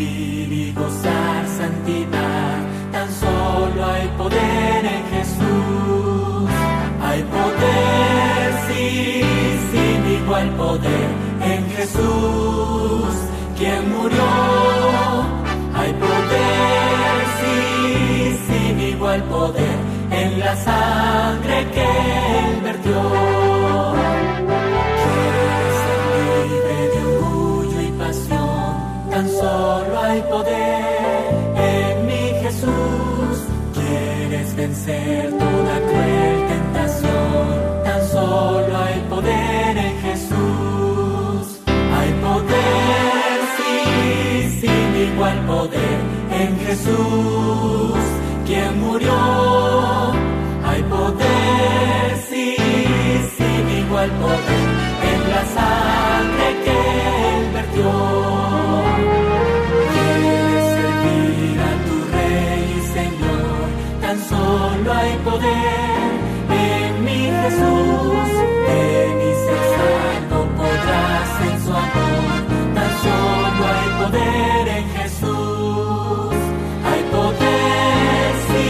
vivir y gozar santidad, tan solo hay poder en Jesús. Hay poder, sí, sin igual poder en Jesús, quien murió. Hay poder, sí, sin igual poder en la sangre que él vertió. Hay poder en mi Jesús. Quieres vencer toda cruel tentación, tan solo hay poder en Jesús. Hay poder, sí, sin igual poder en Jesús, quien murió. Hay poder, sí, sin igual poder en la sangre solo hay poder en mi Jesús. Ven y ser salvo podrás en su amor, tan solo hay poder en Jesús. Hay poder, sí,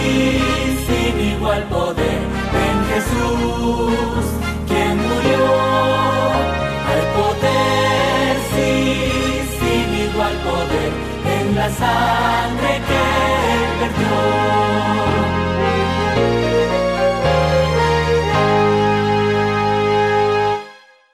sin igual poder en Jesús, quien murió. Hay poder, sin igual poder en la sangre